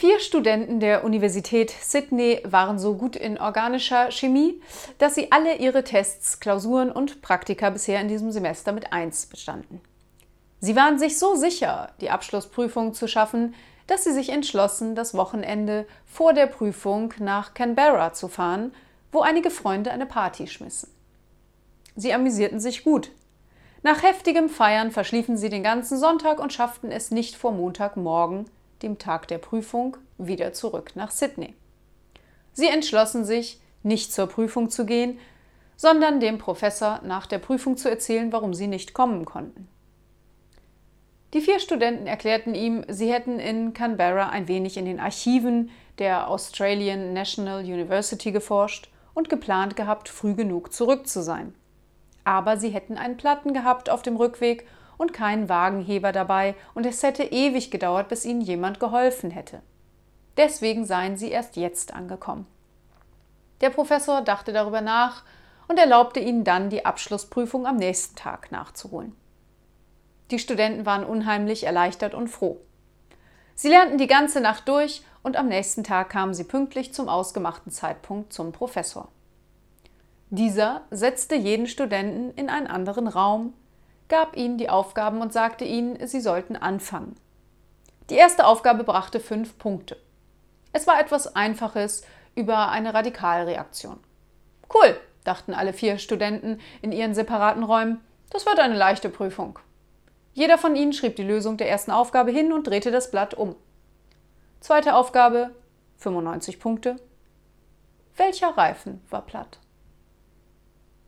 Vier Studenten der Universität Sydney waren so gut in organischer Chemie, dass sie alle ihre Tests, Klausuren und Praktika bisher in diesem Semester mit 1 bestanden. Sie waren sich so sicher, die Abschlussprüfung zu schaffen, dass sie sich entschlossen, das Wochenende vor der Prüfung nach Canberra zu fahren, wo einige Freunde eine Party schmissen. Sie amüsierten sich gut. Nach heftigem Feiern verschliefen sie den ganzen Sonntag und schafften es nicht vor Montagmorgen dem Tag der Prüfung, wieder zurück nach Sydney. Sie entschlossen sich, nicht zur Prüfung zu gehen, sondern dem Professor nach der Prüfung zu erzählen, warum sie nicht kommen konnten. Die vier Studenten erklärten ihm, sie hätten in Canberra ein wenig in den Archiven der Australian National University geforscht und geplant gehabt, früh genug zurück zu sein. Aber sie hätten einen Platten gehabt auf dem Rückweg und keinen Wagenheber dabei, und es hätte ewig gedauert, bis ihnen jemand geholfen hätte. Deswegen seien sie erst jetzt angekommen. Der Professor dachte darüber nach und erlaubte ihnen dann, die Abschlussprüfung am nächsten Tag nachzuholen. Die Studenten waren unheimlich erleichtert und froh. Sie lernten die ganze Nacht durch und am nächsten Tag kamen sie pünktlich zum ausgemachten Zeitpunkt zum Professor. Dieser setzte jeden Studenten in einen anderen Raum, gab ihnen die Aufgaben und sagte ihnen, sie sollten anfangen. Die erste Aufgabe brachte fünf Punkte. Es war etwas Einfaches über eine Radikalreaktion. Cool, dachten alle vier Studenten in ihren separaten Räumen. Das wird eine leichte Prüfung. Jeder von ihnen schrieb die Lösung der ersten Aufgabe hin und drehte das Blatt um. Zweite Aufgabe 95 Punkte. Welcher Reifen war platt?